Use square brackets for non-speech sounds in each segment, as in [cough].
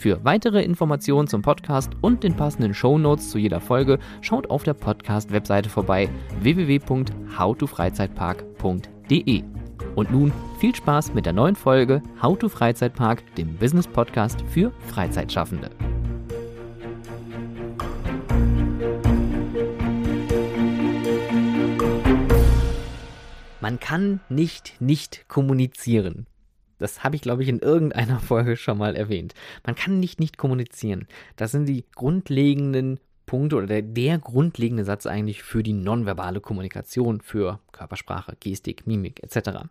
Für weitere Informationen zum Podcast und den passenden Show Notes zu jeder Folge schaut auf der Podcast-Webseite vorbei www.howtofreizeitpark.de. Und nun viel Spaß mit der neuen Folge How to Freizeitpark, dem Business Podcast für Freizeitschaffende. Man kann nicht nicht kommunizieren. Das habe ich, glaube ich, in irgendeiner [laughs] Folge schon mal erwähnt. Man kann nicht nicht kommunizieren. Das sind die grundlegenden Punkte oder der, der grundlegende Satz eigentlich für die nonverbale Kommunikation, für Körpersprache, Gestik, Mimik etc.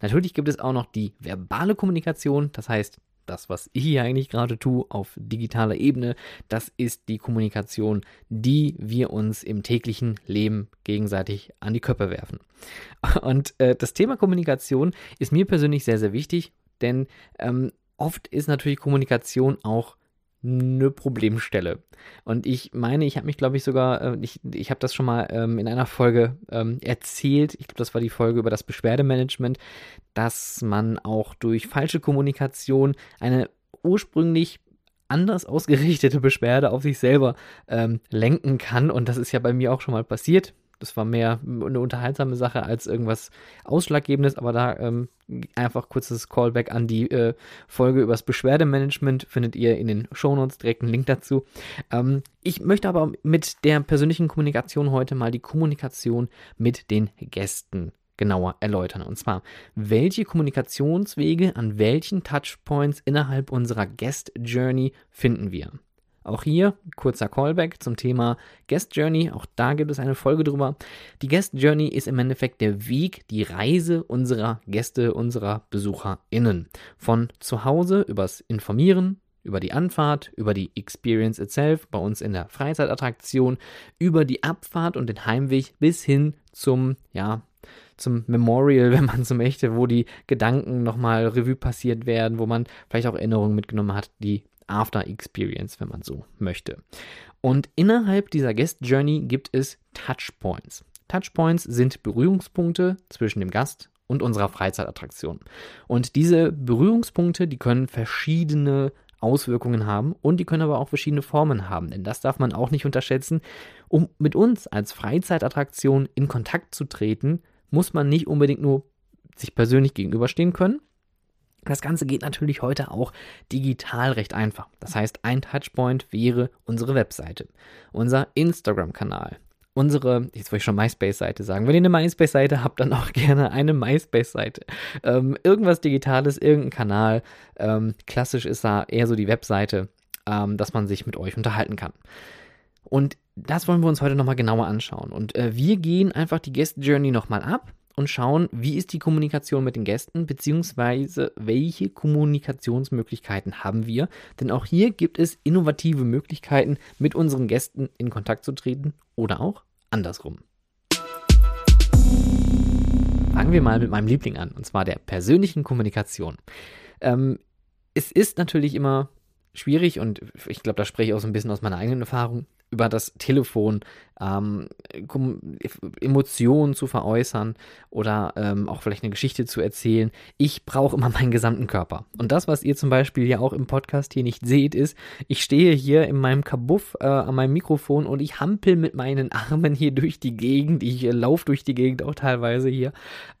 Natürlich gibt es auch noch die verbale Kommunikation, das heißt, das, was ich hier eigentlich gerade tue auf digitaler Ebene, das ist die Kommunikation, die wir uns im täglichen Leben gegenseitig an die Köpfe werfen. [laughs] Und äh, das Thema Kommunikation ist mir persönlich sehr, sehr wichtig, denn ähm, oft ist natürlich Kommunikation auch eine Problemstelle. Und ich meine, ich habe mich, glaube ich, sogar, äh, ich, ich habe das schon mal ähm, in einer Folge ähm, erzählt, ich glaube, das war die Folge über das Beschwerdemanagement, dass man auch durch falsche Kommunikation eine ursprünglich anders ausgerichtete Beschwerde auf sich selber ähm, lenken kann. Und das ist ja bei mir auch schon mal passiert. Das war mehr eine unterhaltsame Sache als irgendwas Ausschlaggebendes, aber da ähm, einfach kurzes Callback an die äh, Folge übers Beschwerdemanagement findet ihr in den Shownotes direkt einen Link dazu. Ähm, ich möchte aber mit der persönlichen Kommunikation heute mal die Kommunikation mit den Gästen genauer erläutern. Und zwar, welche Kommunikationswege an welchen Touchpoints innerhalb unserer Guest Journey finden wir? Auch hier kurzer Callback zum Thema Guest Journey. Auch da gibt es eine Folge drüber. Die Guest Journey ist im Endeffekt der Weg, die Reise unserer Gäste, unserer BesucherInnen. Von zu Hause übers Informieren, über die Anfahrt, über die Experience itself, bei uns in der Freizeitattraktion, über die Abfahrt und den Heimweg bis hin zum, ja, zum Memorial, [laughs] wenn man so möchte, wo die Gedanken nochmal Revue passiert werden, wo man vielleicht auch Erinnerungen mitgenommen hat, die After Experience, wenn man so möchte. Und innerhalb dieser Guest Journey gibt es Touchpoints. Touchpoints sind Berührungspunkte zwischen dem Gast und unserer Freizeitattraktion. Und diese Berührungspunkte, die können verschiedene Auswirkungen haben und die können aber auch verschiedene Formen haben, denn das darf man auch nicht unterschätzen. Um mit uns als Freizeitattraktion in Kontakt zu treten, muss man nicht unbedingt nur sich persönlich gegenüberstehen können, das Ganze geht natürlich heute auch digital recht einfach. Das heißt, ein Touchpoint wäre unsere Webseite, unser Instagram-Kanal, unsere, jetzt wollte ich schon MySpace-Seite sagen. Wenn ihr eine MySpace-Seite habt, dann auch [laughs] gerne eine MySpace-Seite. Ähm, irgendwas Digitales, irgendein Kanal. Ähm, klassisch ist da eher so die Webseite, ähm, dass man sich mit euch unterhalten kann. Und das wollen wir uns heute nochmal genauer anschauen. Und äh, wir gehen einfach die Guest Journey nochmal ab und schauen, wie ist die Kommunikation mit den Gästen, beziehungsweise welche Kommunikationsmöglichkeiten haben wir. Denn auch hier gibt es innovative Möglichkeiten, mit unseren Gästen in Kontakt zu treten oder auch andersrum. Fangen wir mal mit meinem Liebling an, und zwar der persönlichen Kommunikation. Ähm, es ist natürlich immer schwierig und ich glaube, da spreche ich auch so ein bisschen aus meiner eigenen Erfahrung über das Telefon ähm, Emotionen zu veräußern oder ähm, auch vielleicht eine Geschichte zu erzählen. Ich brauche immer meinen gesamten Körper. Und das, was ihr zum Beispiel ja auch im Podcast hier nicht seht, ist, ich stehe hier in meinem Kabuff äh, an meinem Mikrofon und ich hampel mit meinen Armen hier durch die Gegend. Ich äh, laufe durch die Gegend auch teilweise hier,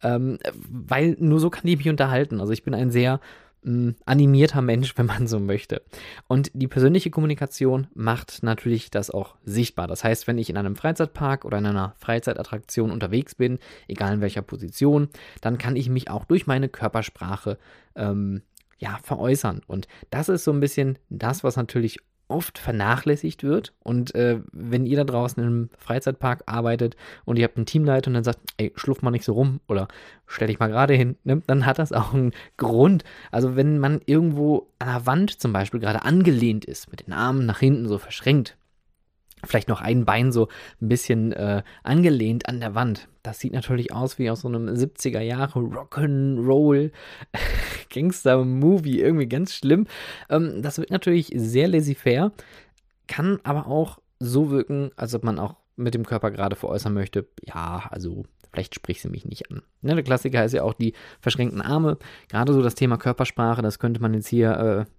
ähm, weil nur so kann ich mich unterhalten. Also ich bin ein sehr animierter Mensch, [laughs] wenn man so möchte. Und die persönliche Kommunikation macht natürlich das auch sichtbar. Das heißt, wenn ich in einem Freizeitpark oder in einer Freizeitattraktion unterwegs bin, egal in welcher Position, dann kann ich mich auch durch meine Körpersprache ähm, ja, veräußern. Und das ist so ein bisschen das, was natürlich oft vernachlässigt wird. Und äh, wenn ihr da draußen im Freizeitpark arbeitet und ihr habt einen Teamleiter und dann sagt, ey, schluff mal nicht so rum oder stell dich mal gerade hin, ne, dann hat das auch einen Grund. Also wenn man irgendwo an der Wand zum Beispiel gerade angelehnt ist, mit den Armen nach hinten so verschränkt, vielleicht noch ein Bein so ein bisschen äh, angelehnt an der Wand. Das sieht natürlich aus wie aus so einem 70er Jahre Rock'n'Roll [laughs] Gangster-Movie. Irgendwie ganz schlimm. Ähm, das wird natürlich sehr laissez-faire, kann aber auch so wirken, als ob man auch mit dem Körper gerade veräußern möchte. Ja, also vielleicht sprichst du mich nicht an. Ne, der Klassiker ist ja auch die verschränkten Arme. Gerade so das Thema Körpersprache, das könnte man jetzt hier äh,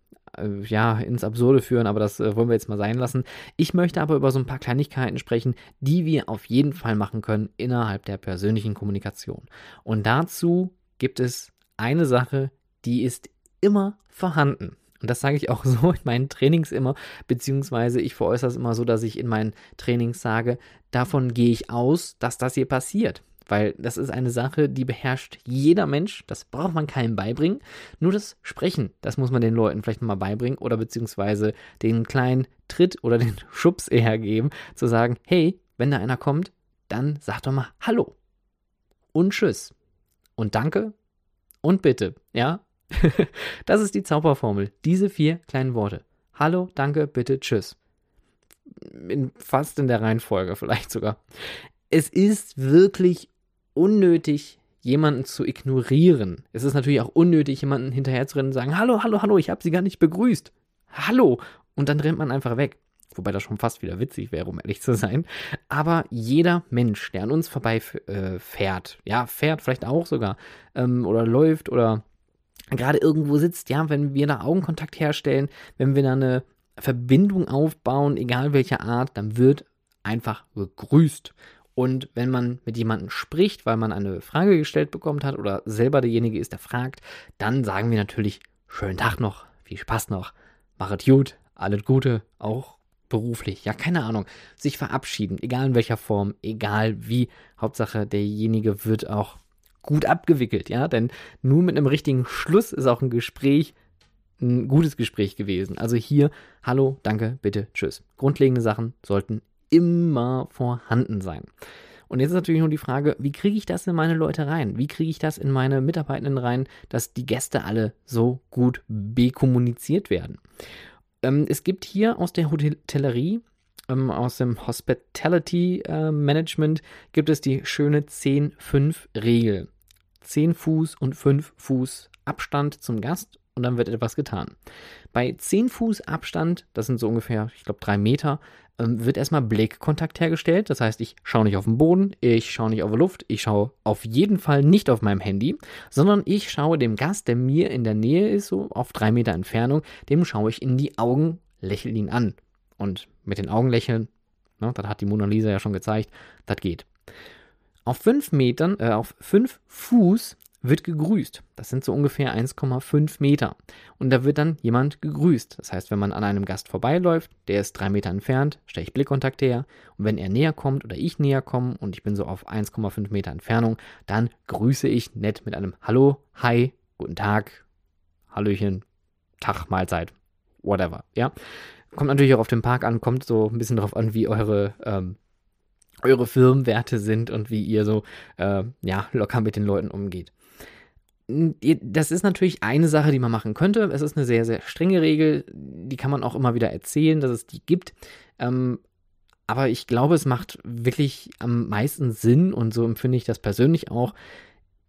ja, ins Absurde führen, aber das äh, wollen wir jetzt mal sein lassen. Ich möchte aber über so ein paar Kleinigkeiten sprechen, die wir auf jeden Fall machen können innerhalb der persönlichen Kommunikation. Und dazu gibt es eine Sache, die ist immer vorhanden. Und das sage ich auch [laughs] so in meinen Trainings immer, beziehungsweise ich veräußere es immer so, dass ich in meinen Trainings sage, davon gehe ich aus, dass das hier passiert. Weil das ist eine Sache, die beherrscht jeder Mensch. Das braucht man keinem beibringen. Nur das Sprechen, das muss man den Leuten vielleicht mal beibringen oder beziehungsweise den kleinen Tritt oder [laughs] den Schubs eher geben, zu sagen, hey, wenn da einer kommt, dann sag doch mal Hallo und Tschüss und Danke und Bitte. Ja, [laughs] das ist die Zauberformel. Diese vier kleinen Worte. Hallo, Danke, Bitte, Tschüss. In, fast in der Reihenfolge vielleicht sogar. Es ist wirklich unnötig, jemanden zu ignorieren. Es ist natürlich auch unnötig, jemanden hinterherzurennen und sagen, hallo, hallo, hallo, ich habe Sie gar nicht begrüßt. Hallo. Und dann rennt man einfach weg. Wobei das schon fast wieder witzig wäre, um ehrlich zu sein. Aber jeder Mensch, der an uns vorbei äh, fährt, ja, fährt vielleicht auch sogar, ähm, oder läuft oder gerade irgendwo sitzt, ja, wenn wir da Augenkontakt herstellen, wenn wir da eine Verbindung aufbauen, egal welcher Art, dann wird einfach begrüßt. Und wenn man mit jemandem spricht, weil man eine Frage gestellt bekommen hat oder selber derjenige ist, der fragt, dann sagen wir natürlich, schönen Tag noch, viel Spaß noch, machet gut, alles Gute, auch beruflich, ja, keine Ahnung, sich verabschieden, egal in welcher Form, egal wie, Hauptsache derjenige wird auch gut abgewickelt, ja, denn nur mit einem richtigen Schluss ist auch ein Gespräch ein gutes Gespräch gewesen. Also hier, hallo, danke, bitte, tschüss. Grundlegende Sachen sollten immer vorhanden sein. Und jetzt ist natürlich nur die Frage, wie kriege ich das in meine Leute rein? Wie kriege ich das in meine Mitarbeitenden rein, dass die Gäste alle so gut bekommuniziert werden? Ähm, es gibt hier aus der Hotellerie, ähm, aus dem Hospitality äh, Management, gibt es die schöne 10-5-Regel. 10 Fuß und 5 Fuß Abstand zum Gast und dann wird etwas getan. Bei 10 Fuß Abstand, das sind so ungefähr, ich glaube, drei Meter, ähm, wird erstmal Blickkontakt hergestellt. Das heißt, ich schaue nicht auf den Boden, ich schaue nicht auf die Luft, ich schaue auf jeden Fall nicht auf meinem Handy, sondern ich schaue dem Gast, der mir in der Nähe ist, so auf drei Meter Entfernung, dem schaue ich in die Augen, lächle ihn an. Und mit den Augen lächeln, ne, das hat die Mona Lisa ja schon gezeigt, das geht. Auf fünf Metern, äh, auf fünf Fuß wird gegrüßt. Das sind so ungefähr 1,5 Meter. Und da wird dann jemand gegrüßt. Das heißt, wenn man an einem Gast vorbeiläuft, der ist drei Meter entfernt, stelle ich Blickkontakt her. Und wenn er näher kommt oder ich näher komme und ich bin so auf 1,5 Meter Entfernung, dann grüße ich nett mit einem Hallo, Hi, guten Tag, Hallöchen, Tag, Mahlzeit, whatever. Ja, kommt natürlich auch auf den Park an, kommt so ein bisschen darauf an, wie eure ähm, eure Firmenwerte sind und wie ihr so äh, ja locker mit den Leuten umgeht das ist natürlich eine Sache, die man machen könnte. Es ist eine sehr, sehr strenge Regel. Die kann man auch immer wieder erzählen, dass es die gibt. Ähm, aber ich glaube, es macht wirklich am meisten Sinn und so empfinde ich das persönlich auch.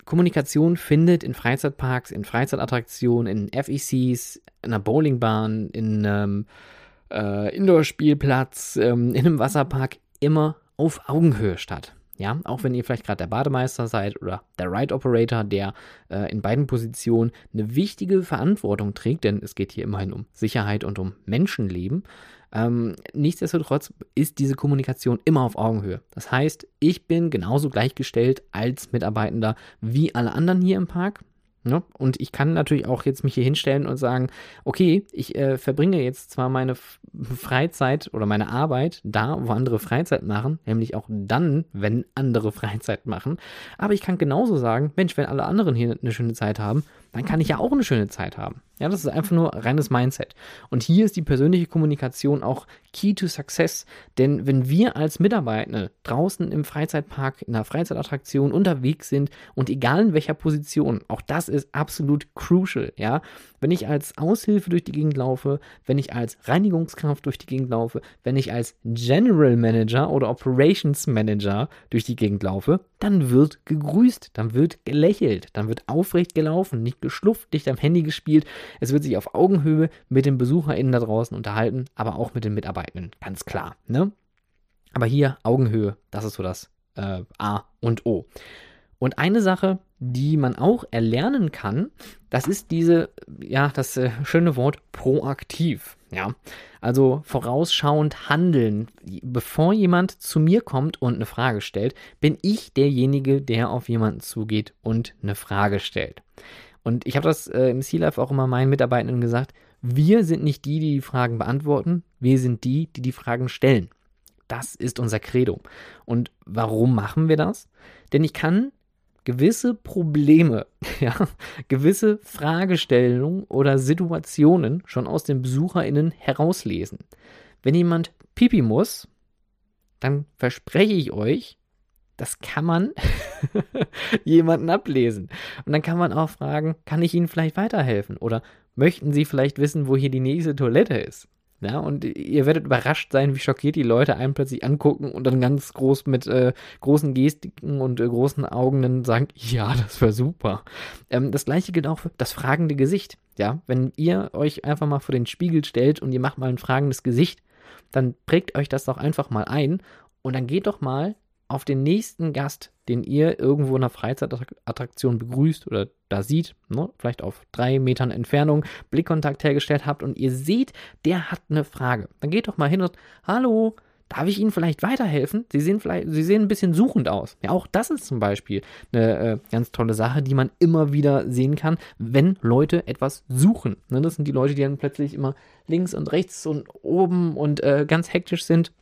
Kommunikation findet in Freizeitparks, in Freizeitattraktionen, in FECs, in einer Bowlingbahn, in einem äh, Indoor-Spielplatz, ähm, in einem Wasserpark immer auf Augenhöhe statt. Ja, auch wenn ihr vielleicht gerade der Bademeister seid oder der Ride Operator, der äh, in beiden Positionen eine wichtige Verantwortung trägt, denn es geht hier immerhin um Sicherheit und um Menschenleben. Ähm, nichtsdestotrotz ist diese Kommunikation immer auf Augenhöhe. Das heißt, ich bin genauso gleichgestellt als Mitarbeitender wie alle anderen hier im Park. Ne? Und ich kann natürlich auch jetzt mich hier hinstellen und sagen, okay, ich äh, verbringe jetzt zwar meine Freizeit oder meine Arbeit da, wo andere Freizeit machen, nämlich auch dann, wenn andere [laughs] Freizeit machen, aber ich kann genauso sagen, Mensch, wenn alle anderen hier eine schöne Zeit haben, dann kann ich ja auch eine schöne Zeit haben. Ja, das ist einfach nur reines Mindset. Und hier ist die persönliche Kommunikation auch Key to Success. Denn wenn wir als Mitarbeitende draußen im Freizeitpark, in einer Freizeitattraktion unterwegs sind und egal in welcher Position, auch das ist absolut crucial. Ja, wenn ich als Aushilfe durch die Gegend laufe, wenn ich als Reinigungskraft durch die Gegend laufe, wenn ich als General Manager oder Operations Manager durch die Gegend laufe, dann wird gegrüßt, dann wird gelächelt, dann wird aufrecht gelaufen, nicht geschlufft, nicht am Handy gespielt. Es wird sich auf Augenhöhe mit den BesucherInnen da draußen unterhalten, aber auch mit den Mitarbeitenden, ganz klar. Ne? Aber hier Augenhöhe, das ist so das äh, A und O. Und eine Sache, die man auch erlernen kann, das ist diese, ja, das äh, schöne Wort proaktiv. Ja, also vorausschauend handeln. Bevor jemand zu mir kommt und eine Frage stellt, bin ich derjenige, der auf jemanden zugeht und eine Frage stellt. Und ich habe das äh, im Sea-Life auch immer meinen Mitarbeitenden gesagt, wir sind nicht die, die die Fragen beantworten, wir sind die, die die Fragen stellen. Das ist unser Credo. Und warum machen wir das? Denn ich kann gewisse Probleme, [laughs] ja, gewisse Fragestellungen oder Situationen schon aus den BesucherInnen herauslesen. Wenn jemand pipi muss, dann verspreche ich euch, das kann man [laughs] jemanden ablesen. Und dann kann man auch fragen, kann ich Ihnen vielleicht weiterhelfen? Oder möchten Sie vielleicht wissen, wo hier die nächste Toilette ist? Ja, und ihr werdet überrascht sein, wie schockiert die Leute einen plötzlich angucken und dann ganz groß mit äh, großen Gestiken und äh, großen Augen dann sagen, ja, das war super. Ähm, das gleiche gilt auch für das fragende Gesicht. Ja, wenn ihr euch einfach mal vor den Spiegel stellt und ihr macht mal ein fragendes Gesicht, dann prägt euch das doch einfach mal ein und dann geht doch mal auf den nächsten Gast, den ihr irgendwo in einer Freizeitattraktion begrüßt oder da sieht, ne, vielleicht auf drei Metern Entfernung Blickkontakt hergestellt habt und ihr seht, der hat eine Frage. Dann geht doch mal hin und hallo, darf ich Ihnen vielleicht weiterhelfen? Sie sehen vielleicht, Sie sehen ein bisschen suchend aus. Ja, auch das ist zum Beispiel eine äh, ganz tolle Sache, die man immer wieder sehen kann, wenn Leute etwas suchen. Ne, das sind die Leute, die dann plötzlich immer links und rechts und oben und äh, ganz hektisch sind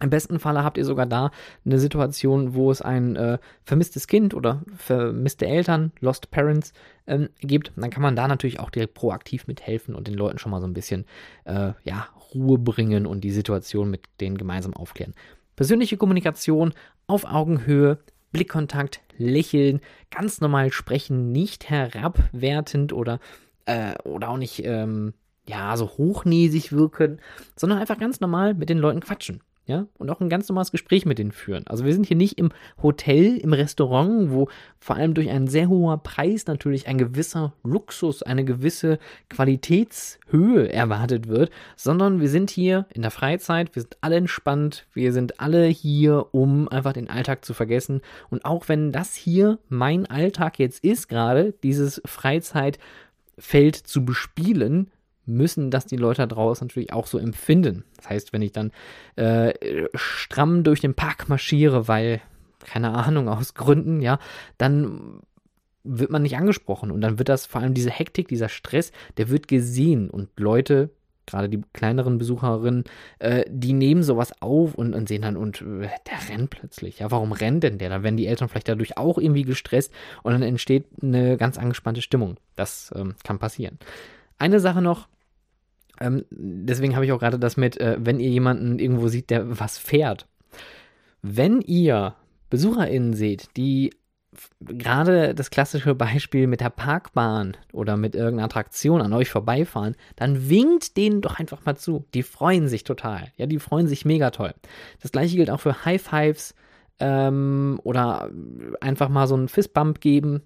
im besten Falle habt ihr sogar da eine Situation, wo es ein äh, vermisstes Kind oder vermisste Eltern, Lost Parents, ähm, gibt. Dann kann man da natürlich auch direkt proaktiv mithelfen und den Leuten schon mal so ein bisschen äh, ja, Ruhe bringen und die Situation mit denen gemeinsam aufklären. Persönliche Kommunikation auf Augenhöhe, Blickkontakt, Lächeln, ganz normal sprechen, nicht herabwertend oder, äh, oder auch nicht ähm, ja, so hochnäsig wirken, sondern einfach ganz normal mit den Leuten quatschen ja, und auch ein ganz normales Gespräch mit denen führen. Also wir sind hier nicht im Hotel, im Restaurant, wo vor allem durch einen sehr hohen Preis natürlich ein gewisser Luxus, eine gewisse Qualitätshöhe erwartet wird, sondern wir sind hier in der Freizeit, wir sind alle entspannt, wir sind alle hier, um einfach den Alltag zu vergessen. Und auch wenn das hier mein Alltag jetzt ist, gerade dieses Freizeitfeld zu bespielen, müssen das die Leute da draußen natürlich auch so empfinden. Das heißt, wenn ich dann äh, stramm durch den Park marschiere, weil, keine Ahnung, aus Gründen, ja, dann wird man nicht angesprochen und dann wird das vor allem diese Hektik, dieser Stress, der wird gesehen und Leute, gerade die kleineren Besucherinnen, äh, die nehmen sowas auf und, und sehen dann, und äh, der rennt plötzlich. Ja, warum rennt denn der? Dann werden die Eltern vielleicht dadurch auch irgendwie gestresst und dann entsteht eine ganz angespannte Stimmung. Das ähm, kann passieren. Eine Sache noch, ähm, deswegen habe ich auch gerade das mit, äh, wenn ihr jemanden irgendwo seht, der was fährt. Wenn ihr BesucherInnen seht, die gerade das klassische Beispiel mit der Parkbahn oder mit irgendeiner Attraktion an euch vorbeifahren, dann winkt denen doch einfach mal zu. Die freuen sich total. Ja, die freuen sich mega toll. Das gleiche gilt auch für High Fives ähm, oder einfach mal so einen Fistbump geben.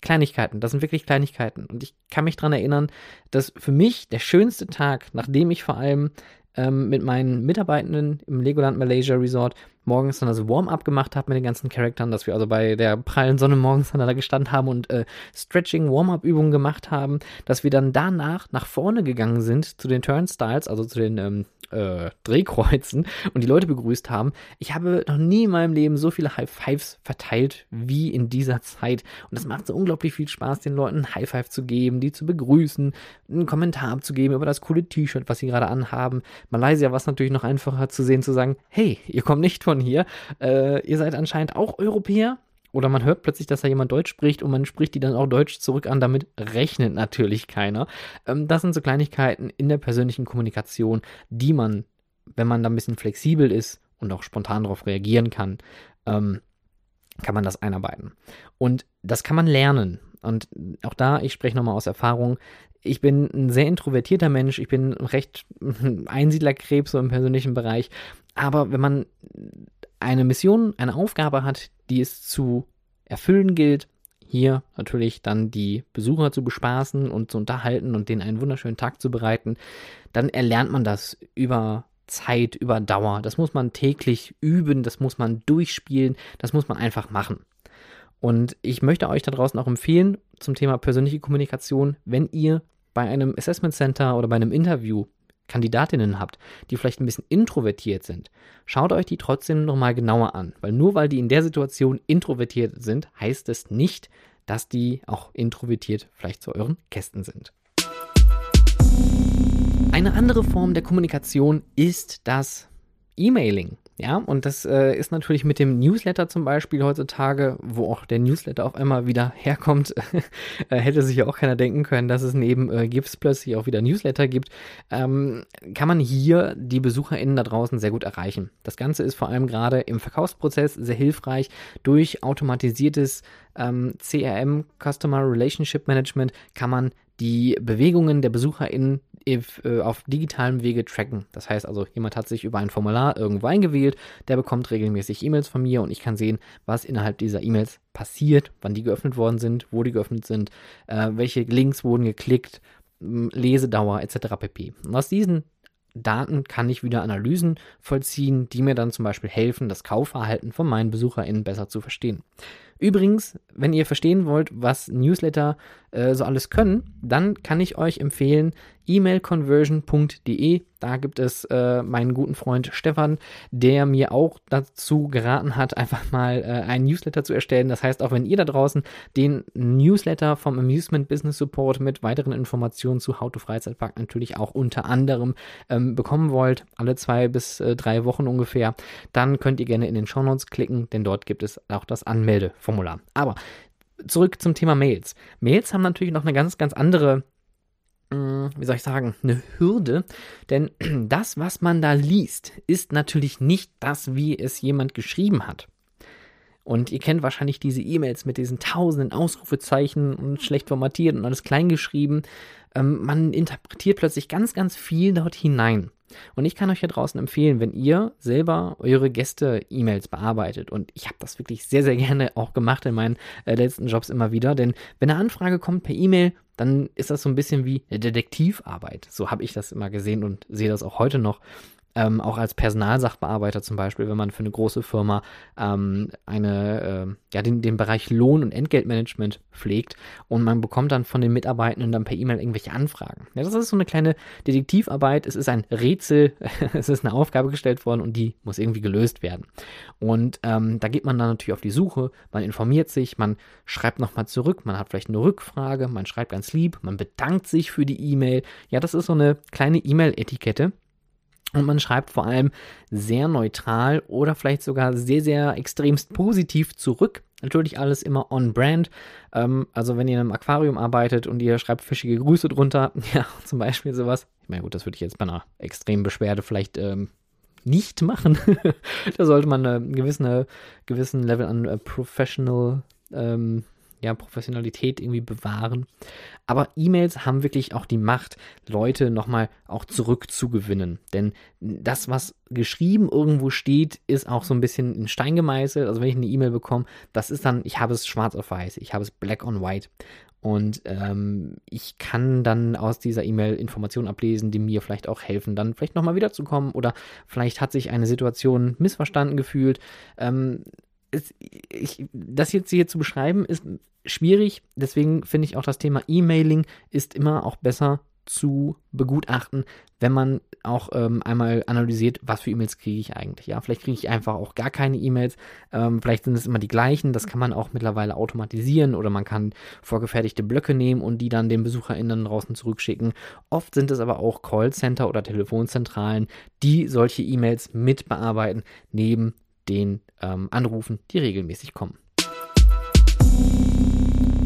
Kleinigkeiten, das sind wirklich Kleinigkeiten. Und ich kann mich daran erinnern, dass für mich der schönste Tag, nachdem ich vor allem ähm, mit meinen Mitarbeitenden im Legoland Malaysia Resort morgens dann das Warm-up gemacht habe mit den ganzen Charaktern, dass wir also bei der prallen Sonne morgens dann da gestanden haben und äh, Stretching, Warm-up-Übungen gemacht haben, dass wir dann danach nach vorne gegangen sind zu den Turnstiles, also zu den ähm, äh, Drehkreuzen und die Leute begrüßt haben. Ich habe noch nie in meinem Leben so viele High Fives verteilt wie in dieser Zeit. Und es macht so unglaublich viel Spaß, den Leuten High Five zu geben, die zu begrüßen, einen Kommentar abzugeben über das coole T-Shirt, was sie gerade anhaben. Malaysia war es natürlich noch einfacher zu sehen, zu sagen, hey, ihr kommt nicht von hier, äh, ihr seid anscheinend auch Europäer. Oder man hört plötzlich, dass da jemand Deutsch spricht und man spricht die dann auch Deutsch zurück an. Damit rechnet natürlich keiner. Ähm, das sind so Kleinigkeiten in der persönlichen Kommunikation, die man, wenn man da ein bisschen flexibel ist und auch spontan darauf reagieren kann, ähm, kann man das einarbeiten. Und das kann man lernen. Und auch da, ich spreche nochmal aus Erfahrung, ich bin ein sehr introvertierter Mensch, ich bin recht [laughs] Einsiedlerkrebs so im persönlichen Bereich. Aber wenn man eine Mission, eine Aufgabe hat, die es zu erfüllen gilt, hier natürlich dann die Besucher zu bespaßen und zu unterhalten und denen einen wunderschönen Tag zu bereiten, dann erlernt man das über Zeit, über Dauer. Das muss man täglich üben, das muss man durchspielen, das muss man einfach machen. Und ich möchte euch da draußen auch empfehlen zum Thema persönliche Kommunikation, wenn ihr bei einem Assessment Center oder bei einem Interview Kandidatinnen habt, die vielleicht ein bisschen introvertiert sind, schaut euch die trotzdem nochmal genauer an. Weil nur weil die in der Situation introvertiert sind, heißt es nicht, dass die auch introvertiert vielleicht zu euren Kästen sind. Eine andere Form der Kommunikation ist das E-Mailing. Ja, und das äh, ist natürlich mit dem Newsletter zum Beispiel heutzutage, wo auch der Newsletter auf einmal wieder [laughs] herkommt, äh, hätte sich ja auch keiner denken können, dass es neben äh, GIFs plötzlich auch wieder Newsletter gibt, ähm, kann man hier die BesucherInnen da draußen sehr gut erreichen. Das Ganze ist vor allem gerade im Verkaufsprozess sehr hilfreich. Durch automatisiertes ähm, CRM, Customer Relationship Management, kann man die Bewegungen der BesucherInnen auf digitalem Wege tracken. Das heißt also, jemand hat sich über ein Formular irgendwo eingewählt, der bekommt regelmäßig E-Mails von mir und ich kann sehen, was innerhalb dieser E-Mails passiert, wann die geöffnet worden sind, wo die geöffnet sind, äh, welche Links wurden geklickt, Lesedauer etc. pp. Und aus diesen Daten kann ich wieder Analysen vollziehen, die mir dann zum Beispiel helfen, das Kaufverhalten von meinen BesucherInnen besser zu verstehen. Übrigens, wenn ihr verstehen wollt, was Newsletter äh, so alles können, dann kann ich euch empfehlen, emailconversion.de. Da gibt es äh, meinen guten Freund Stefan, der mir auch dazu geraten hat, [laughs] einfach mal äh, einen Newsletter zu erstellen. Das heißt, auch wenn ihr da draußen den Newsletter vom Amusement Business Support mit weiteren Informationen zu How to Freizeitpark natürlich auch unter anderem ähm, bekommen wollt, alle zwei bis äh, drei Wochen ungefähr, dann könnt ihr gerne in den Show Notes klicken, denn dort gibt es auch das Anmeldeformular. Aber zurück zum Thema Mails. Mails haben natürlich noch eine ganz, ganz andere hm, wie soll ich sagen, eine Hürde. Denn [clears throat] das, was man da liest, ist natürlich nicht das, wie es jemand geschrieben hat. Und ihr kennt wahrscheinlich diese E-Mails mit diesen tausenden Ausrufezeichen und schlecht formatiert und alles kleingeschrieben. Ähm, man interpretiert plötzlich ganz, ganz viel dort hinein. Und ich kann euch hier draußen empfehlen, wenn ihr selber eure Gäste-E-Mails bearbeitet, und ich habe das wirklich sehr, sehr gerne auch gemacht in meinen äh, letzten Jobs immer wieder, denn wenn eine Anfrage kommt per E-Mail, dann ist das so ein bisschen wie eine Detektivarbeit. So habe ich das immer gesehen und sehe das auch heute noch ähm, auch als Personalsachbearbeiter zum Beispiel, wenn man für eine große Firma ähm, eine, äh, ja, den, den Bereich Lohn- und Entgeltmanagement pflegt und man bekommt dann von den Mitarbeitenden dann per E-Mail irgendwelche Anfragen. Ja, das ist so eine kleine Detektivarbeit. Es ist ein Rätsel, [laughs] es ist eine Aufgabe gestellt worden und die muss irgendwie gelöst werden. Und ähm, da geht man dann natürlich auf die Suche, man informiert sich, man schreibt nochmal zurück, man hat vielleicht eine Rückfrage, man schreibt ganz lieb, man bedankt sich für die E-Mail. Ja, das ist so eine kleine E-Mail-Etikette und man schreibt vor allem sehr neutral oder vielleicht sogar sehr, sehr extremst positiv zurück. Natürlich alles immer on-brand. Ähm, also wenn ihr in einem Aquarium arbeitet und ihr schreibt fischige Grüße drunter, [laughs] ja, zum Beispiel sowas. Ich meine, gut, das würde ich jetzt bei einer extremen Beschwerde vielleicht ähm, nicht machen. [laughs] da sollte man einen gewissen, gewissen Level an äh, Professional ähm, ja, Professionalität irgendwie bewahren. Aber E-Mails haben wirklich auch die Macht, Leute nochmal auch zurückzugewinnen. Denn das, was geschrieben irgendwo steht, ist auch so ein bisschen in Stein gemeißelt. Also wenn ich eine E-Mail bekomme, das ist dann, ich habe es schwarz auf weiß, ich habe es black on white. Und ähm, ich kann dann aus dieser E-Mail Informationen ablesen, die mir vielleicht auch helfen, dann vielleicht nochmal wiederzukommen oder vielleicht hat sich eine Situation missverstanden gefühlt. Ähm, es, ich, das jetzt hier zu beschreiben ist schwierig, deswegen finde ich auch das Thema E-Mailing ist immer auch besser zu begutachten, wenn man auch ähm, einmal analysiert, was für E-Mails kriege ich eigentlich. Ja, vielleicht kriege ich einfach auch gar keine E-Mails. Ähm, vielleicht sind es immer die gleichen. Das kann man auch mittlerweile automatisieren oder man kann vorgefertigte Blöcke nehmen und die dann den BesucherInnen draußen zurückschicken. Oft sind es aber auch Callcenter oder Telefonzentralen, die solche E-Mails mit bearbeiten, neben den ähm, Anrufen, die regelmäßig kommen.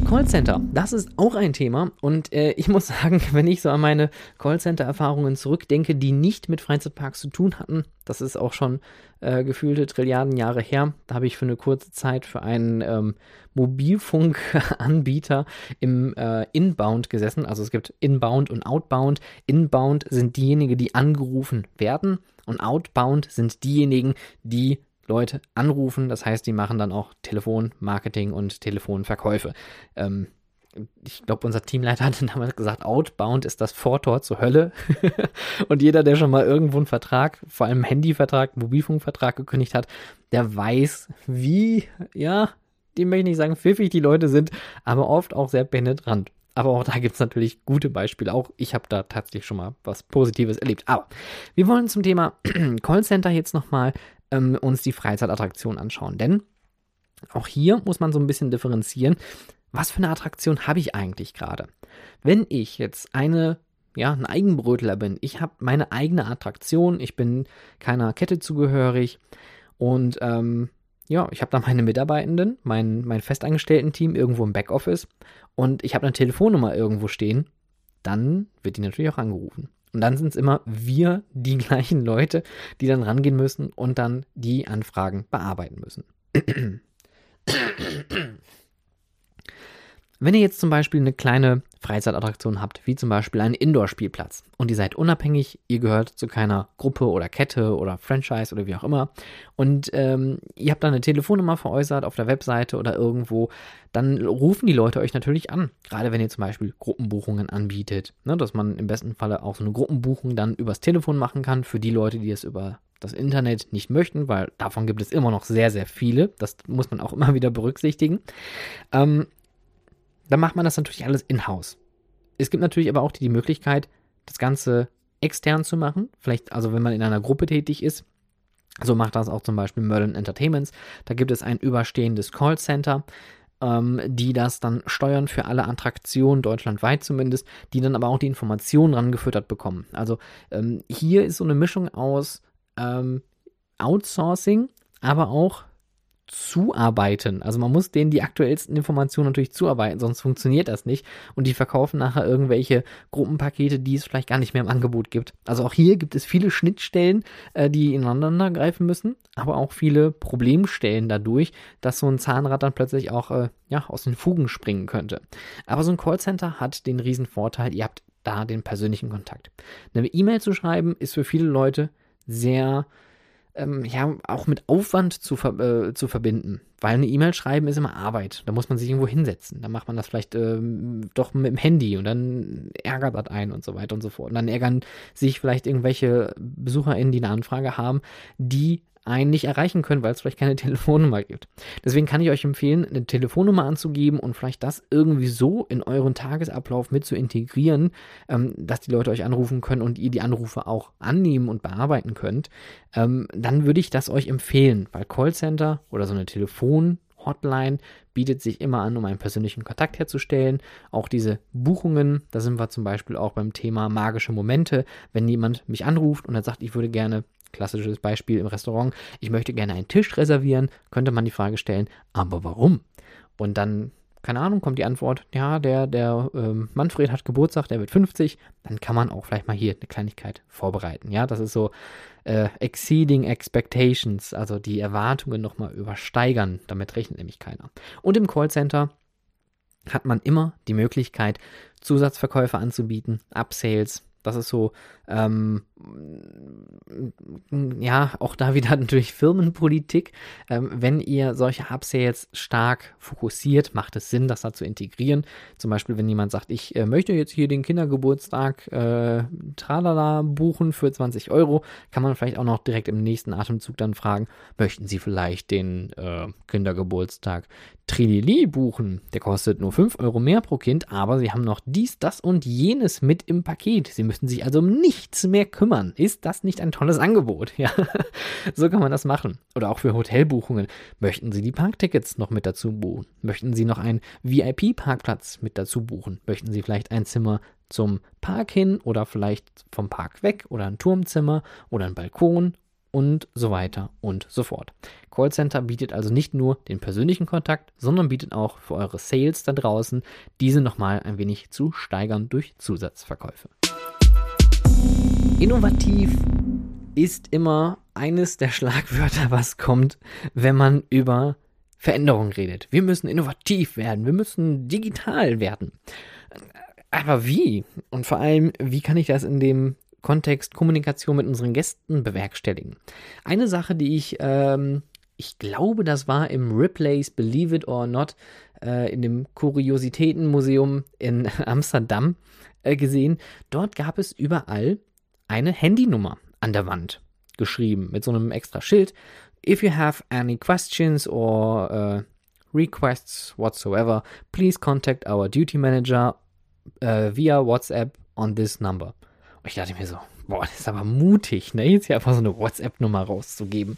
Callcenter, das ist auch ein Thema und äh, ich muss [laughs] sagen, wenn ich so an meine Callcenter-Erfahrungen zurückdenke, die nicht mit Freizeitparks zu tun hatten, das ist auch schon äh, gefühlte Trilliarden Jahre her, da habe ich für eine kurze Zeit für einen ähm, Mobilfunkanbieter im äh, Inbound gesessen, also es gibt Inbound und Outbound. Inbound sind diejenigen, die angerufen werden und Outbound sind diejenigen, die Leute anrufen. Das heißt, die machen dann auch Telefonmarketing und Telefonverkäufe. Ähm, ich glaube, unser Teamleiter [laughs] hatte damals gesagt, Outbound ist das Vortor zur Hölle. [laughs] und jeder, der schon mal irgendwo einen Vertrag, vor allem Handyvertrag, Mobilfunkvertrag gekündigt hat, der weiß, wie, ja, dem möchte ich nicht sagen, pfiffig die Leute sind, aber oft auch sehr penetrant. Aber auch da gibt es natürlich gute Beispiele. Auch ich habe da tatsächlich schon mal was Positives erlebt. Aber wir wollen zum Thema [clears throat] Callcenter jetzt nochmal ähm, uns die Freizeitattraktion anschauen. Denn auch hier muss man so ein bisschen differenzieren. Was für eine Attraktion habe ich eigentlich gerade? Wenn ich jetzt eine ja, ein Eigenbrötler bin. Ich habe meine eigene Attraktion, ich bin keiner Kette zugehörig und ähm, ja, ich habe da meine Mitarbeitenden, mein, mein festangestellten-Team irgendwo im Backoffice und ich habe eine Telefonnummer irgendwo stehen, dann wird die natürlich auch angerufen. Und dann sind es immer wir, die [laughs] gleichen Leute, die dann rangehen müssen und dann die Anfragen bearbeiten müssen. [clears throat] Wenn ihr jetzt zum Beispiel eine kleine Freizeitattraktion habt, wie zum Beispiel einen Indoor-Spielplatz und ihr seid unabhängig, ihr gehört zu keiner Gruppe oder Kette oder Franchise oder wie auch immer und ähm, ihr habt dann eine Telefonnummer veräußert auf der Webseite oder irgendwo, dann rufen die Leute euch natürlich an. Gerade wenn ihr zum Beispiel Gruppenbuchungen anbietet, ne, dass man im besten Falle auch so eine Gruppenbuchung dann übers Telefon machen kann für die Leute, die es über das Internet nicht möchten, weil davon gibt es immer noch sehr, sehr viele. Das muss man auch immer [laughs] wieder berücksichtigen. Ähm, dann macht man das natürlich alles in-house. Es gibt natürlich aber auch die, Möglichkeit, das Ganze extern zu machen. Vielleicht, also wenn man in einer Gruppe tätig ist, so macht das auch zum Beispiel Merlin Entertainments. Da gibt es ein überstehendes Callcenter, ähm, die das dann steuern für alle Attraktionen, deutschlandweit zumindest, die dann aber auch die Informationen rangefüttert bekommen. Also ähm, hier ist so eine Mischung aus ähm, Outsourcing, aber auch zuarbeiten. Also man muss denen die aktuellsten Informationen natürlich zuarbeiten, sonst funktioniert das nicht. Und die verkaufen nachher irgendwelche Gruppenpakete, die es vielleicht gar nicht mehr im Angebot gibt. Also auch hier gibt es viele Schnittstellen, äh, die ineinander greifen müssen, aber auch viele Problemstellen dadurch, dass so ein Zahnrad dann plötzlich auch äh, ja, aus den Fugen springen könnte. Aber so ein Callcenter hat den riesen Vorteil, ihr habt da den persönlichen Kontakt. Eine E-Mail zu schreiben ist für viele Leute sehr ähm, ja, auch mit Aufwand zu, ver äh, zu verbinden. Weil eine E-Mail schreiben ist immer Arbeit. Da muss man sich irgendwo hinsetzen. Dann macht man das vielleicht ähm, doch mit dem Handy und dann ärgert das einen und so weiter und so fort. Und dann ärgern sich vielleicht irgendwelche BesucherInnen, die eine Anfrage haben, die einen nicht erreichen können, weil es vielleicht keine [laughs] Telefonnummer gibt. Deswegen kann ich euch empfehlen, eine Telefonnummer anzugeben und vielleicht das irgendwie so in euren Tagesablauf mit zu integrieren, ähm, dass die Leute euch anrufen können und ihr die Anrufe auch annehmen und bearbeiten könnt. Ähm, dann würde ich das euch empfehlen, weil Callcenter oder so eine Telefon Hotline bietet sich immer an, um einen persönlichen Kontakt herzustellen. Auch diese Buchungen, da sind wir zum Beispiel auch beim Thema magische Momente. Wenn jemand mich anruft und er sagt, ich würde gerne klassisches Beispiel im Restaurant, ich möchte gerne einen Tisch reservieren, könnte man die Frage stellen, aber warum? Und dann, keine Ahnung, kommt die Antwort, ja, der, der ähm, Manfred hat Geburtstag, der wird 50, dann kann man auch vielleicht mal hier eine Kleinigkeit vorbereiten. Ja, das ist so äh, exceeding expectations, also die Erwartungen nochmal übersteigern, damit rechnet nämlich keiner. Und im Callcenter hat man immer die Möglichkeit, Zusatzverkäufe anzubieten, Upsales. Das ist so ähm, ja, auch da wieder [laughs] natürlich Firmenpolitik. Ähm, wenn ihr solche Hubs ja jetzt stark fokussiert, macht es Sinn, das da zu integrieren. Zum Beispiel, wenn jemand sagt, ich äh, möchte jetzt hier den Kindergeburtstag äh, tralala buchen für 20 Euro, kann man vielleicht auch noch direkt im nächsten Atemzug dann fragen, möchten Sie vielleicht den äh, Kindergeburtstag Trilili buchen? Der kostet nur 5 Euro mehr pro Kind, aber Sie haben noch dies, das und jenes mit im Paket. Sie müssen sich also um nichts mehr kümmern. Ist das nicht ein tolles Angebot? Ja, [laughs] so kann man das machen. Oder auch für Hotelbuchungen. Möchten Sie die Parktickets noch mit dazu buchen? Möchten Sie noch einen VIP-Parkplatz mit dazu buchen? Möchten Sie vielleicht ein Zimmer zum Park hin oder vielleicht vom Park weg oder ein Turmzimmer oder ein Balkon und so weiter und so fort. Callcenter bietet also nicht nur den persönlichen Kontakt, sondern bietet auch für eure Sales da draußen diese nochmal ein wenig zu steigern durch Zusatzverkäufe. Innovativ ist immer eines der Schlagwörter, was kommt, wenn man über Veränderung redet. Wir müssen innovativ werden, wir müssen digital werden. Aber wie? Und vor allem, wie kann ich das in dem Kontext Kommunikation mit unseren Gästen bewerkstelligen? Eine Sache, die ich, ähm, ich glaube, das war im Ripley's Believe It or Not, äh, in dem Kuriositätenmuseum in [laughs] Amsterdam äh, gesehen. Dort gab es überall eine Handynummer an der Wand geschrieben mit so einem extra Schild. If you have any questions or uh, requests whatsoever, please contact our duty manager uh, via WhatsApp on this number. Und ich dachte mir so, boah, das ist aber mutig, ne? Jetzt hier einfach so eine WhatsApp-Nummer rauszugeben.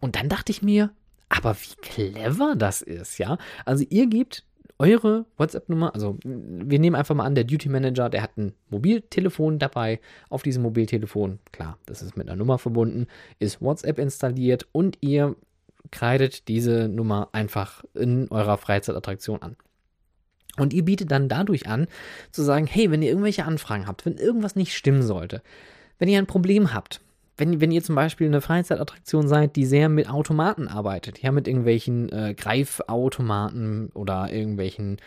Und dann dachte ich mir, aber wie clever das ist, ja? Also ihr gebt eure WhatsApp-Nummer, also wir nehmen einfach mal an, der Duty Manager, der hat ein Mobiltelefon dabei. Auf diesem Mobiltelefon, klar, das ist mit einer Nummer verbunden, ist WhatsApp installiert und ihr kreidet diese Nummer einfach in eurer Freizeitattraktion an. Und ihr bietet dann dadurch an, zu sagen, hey, wenn ihr irgendwelche Anfragen habt, wenn irgendwas nicht stimmen sollte, wenn ihr ein Problem habt, wenn, wenn ihr zum Beispiel eine Freizeitattraktion seid, die sehr mit Automaten arbeitet, ja, mit irgendwelchen äh, Greifautomaten oder irgendwelchen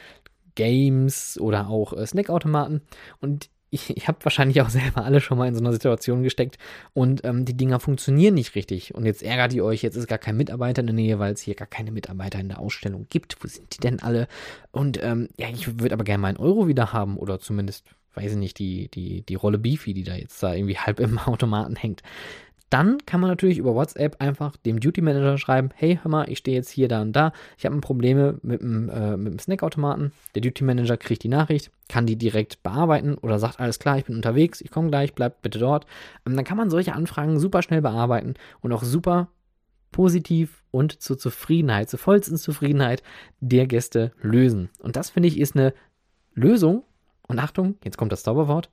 Games oder auch äh, Snackautomaten und ich, ich habe wahrscheinlich auch [laughs] selber alle schon mal in so einer Situation gesteckt und ähm, die Dinger funktionieren nicht richtig. Und jetzt ärgert ihr euch, jetzt ist gar kein Mitarbeiter in der Nähe, weil es hier gar keine Mitarbeiter in der Ausstellung gibt. Wo sind die denn alle? Und ähm, ja, ich würde aber gerne meinen Euro wieder haben oder zumindest weiß ich nicht, die, die, die Rolle Beefy, die da jetzt da irgendwie [laughs] halb im Automaten hängt. Dann kann man natürlich über WhatsApp einfach dem Duty Manager schreiben, hey, hör mal, ich stehe jetzt hier, da und da, ich habe ein Problem mit dem, äh, mit dem Snackautomaten. Der Duty Manager kriegt die Nachricht, kann die direkt bearbeiten oder sagt, alles klar, ich bin unterwegs, ich komme gleich, bleibt bitte dort. Und ähm, dann kann man solche Anfragen super schnell bearbeiten und auch super positiv und zur Zufriedenheit, zur vollsten Zufriedenheit der Gäste lösen. Und das finde ich ist eine Lösung, und Achtung, jetzt kommt das Zauberwort,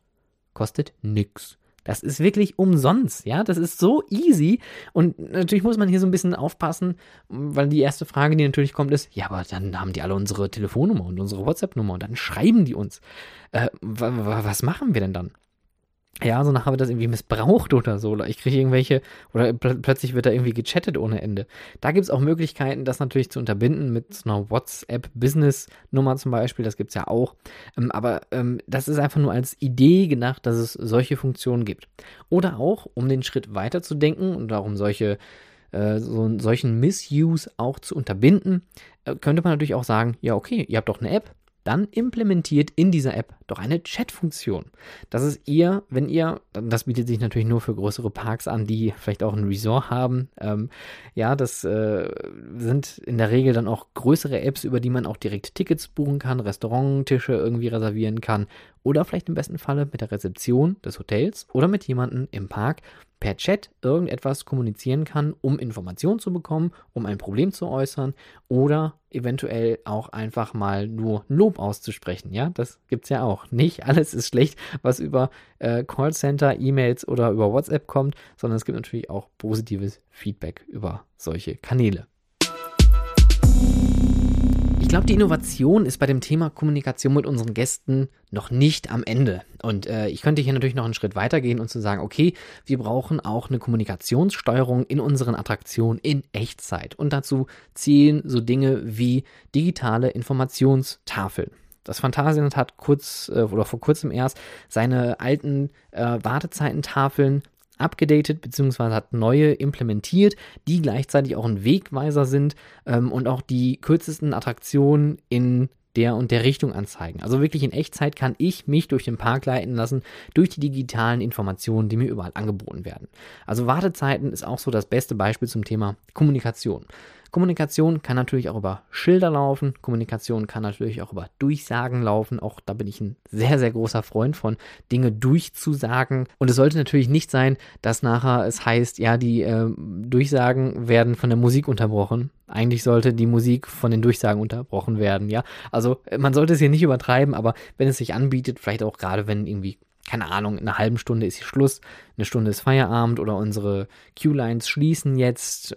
kostet nix. Das ist wirklich umsonst, ja, das ist so easy und natürlich muss man hier so ein bisschen aufpassen, weil die erste Frage, die natürlich kommt, ist, ja, aber dann haben die alle unsere Telefonnummer und unsere WhatsApp-Nummer und dann schreiben die uns. Äh, was machen wir denn dann? Ja, so nachher wird das irgendwie missbraucht oder so. Oder ich kriege irgendwelche, oder pl plötzlich wird da irgendwie gechattet ohne Ende. Da gibt es auch Möglichkeiten, das natürlich zu unterbinden mit so einer WhatsApp-Business-Nummer zum Beispiel. Das gibt es ja auch. Ähm, aber ähm, das ist einfach nur als Idee gedacht, dass es solche Funktionen gibt. Oder auch, um den Schritt weiterzudenken und darum solche äh, so, solchen Misuse auch zu unterbinden, äh, könnte man natürlich auch sagen, ja, okay, ihr habt doch eine App, dann implementiert in dieser App doch eine Chat-Funktion. Das ist ihr, wenn ihr, das bietet sich natürlich nur für größere Parks an, die vielleicht auch ein Resort haben. Ähm, ja, das äh, sind in der Regel dann auch größere Apps, über die man auch direkt Tickets buchen kann, Restauranttische irgendwie reservieren kann oder vielleicht im besten Falle mit der Rezeption des Hotels oder mit jemandem im Park, per Chat irgendetwas kommunizieren kann, um Informationen zu bekommen, um ein Problem zu äußern oder eventuell auch einfach mal nur Lob auszusprechen. Ja, das gibt es ja auch. Nicht alles ist schlecht, was über äh, Callcenter, E-Mails oder über WhatsApp kommt, sondern es gibt natürlich auch positives Feedback über solche Kanäle glaube, die Innovation ist bei dem Thema Kommunikation mit unseren Gästen noch nicht am Ende. Und äh, ich könnte hier natürlich noch einen Schritt weitergehen und zu sagen, okay, wir brauchen auch eine Kommunikationssteuerung in unseren Attraktionen in Echtzeit. Und dazu zählen so Dinge wie digitale Informationstafeln. Das Phantasialand hat kurz äh, oder vor kurzem erst seine alten äh, Wartezeitentafeln abgedatet bzw. hat neue implementiert, die gleichzeitig auch ein Wegweiser sind ähm, und auch die kürzesten Attraktionen in der und der Richtung anzeigen. Also wirklich in Echtzeit kann ich mich durch den Park leiten lassen, durch die digitalen Informationen, die mir überall angeboten werden. Also Wartezeiten ist auch so das beste Beispiel zum Thema Kommunikation. Kommunikation kann natürlich auch über Schilder laufen. Kommunikation kann natürlich auch über Durchsagen laufen. Auch da bin ich ein sehr, sehr großer Freund von, Dinge durchzusagen. Und es sollte natürlich nicht sein, dass nachher es heißt, ja, die äh, Durchsagen werden von der Musik unterbrochen. Eigentlich sollte die Musik von den Durchsagen unterbrochen werden, ja. Also man sollte es hier nicht übertreiben, aber wenn es sich anbietet, vielleicht auch gerade wenn irgendwie keine Ahnung, in einer halben Stunde ist hier Schluss, eine Stunde ist Feierabend oder unsere Q-Lines schließen jetzt,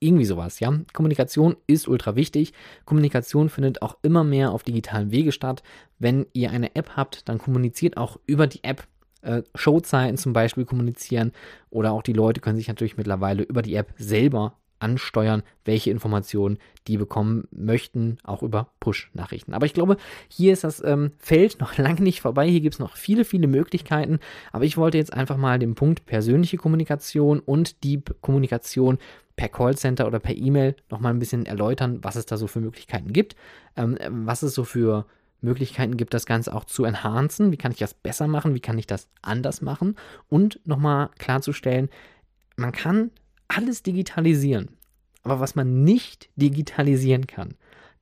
irgendwie sowas, ja. Kommunikation ist ultra wichtig. Kommunikation findet auch immer mehr auf digitalen Wege statt. Wenn ihr eine App habt, dann kommuniziert auch über die App. Äh, Showzeiten zum Beispiel kommunizieren oder auch die Leute können sich natürlich mittlerweile über die App selber ansteuern, welche Informationen die bekommen möchten, auch über Push-Nachrichten. Aber ich glaube, hier ist das ähm, Feld [laughs] noch lange nicht vorbei. Hier gibt es noch viele, viele Möglichkeiten. Aber ich wollte jetzt einfach mal den Punkt persönliche Kommunikation und die Kommunikation per Callcenter oder per E-Mail nochmal ein bisschen erläutern, was es da so für Möglichkeiten gibt, ähm, was es so für Möglichkeiten gibt, das Ganze auch zu enhancen. Wie kann ich das besser machen? Wie kann ich das anders machen? Und nochmal klarzustellen, man kann alles digitalisieren. Aber was man nicht digitalisieren kann,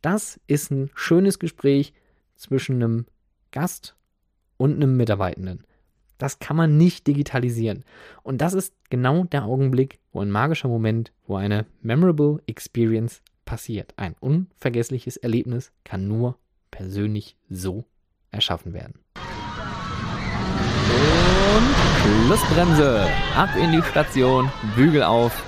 das ist ein schönes Gespräch zwischen einem Gast und einem Mitarbeitenden. Das kann man nicht digitalisieren. Und das ist genau der Augenblick, wo ein magischer Moment, wo eine memorable Experience passiert. Ein unvergessliches Erlebnis kann nur persönlich so erschaffen werden. Und Schlussbremse. Ab in die Station, Bügel auf.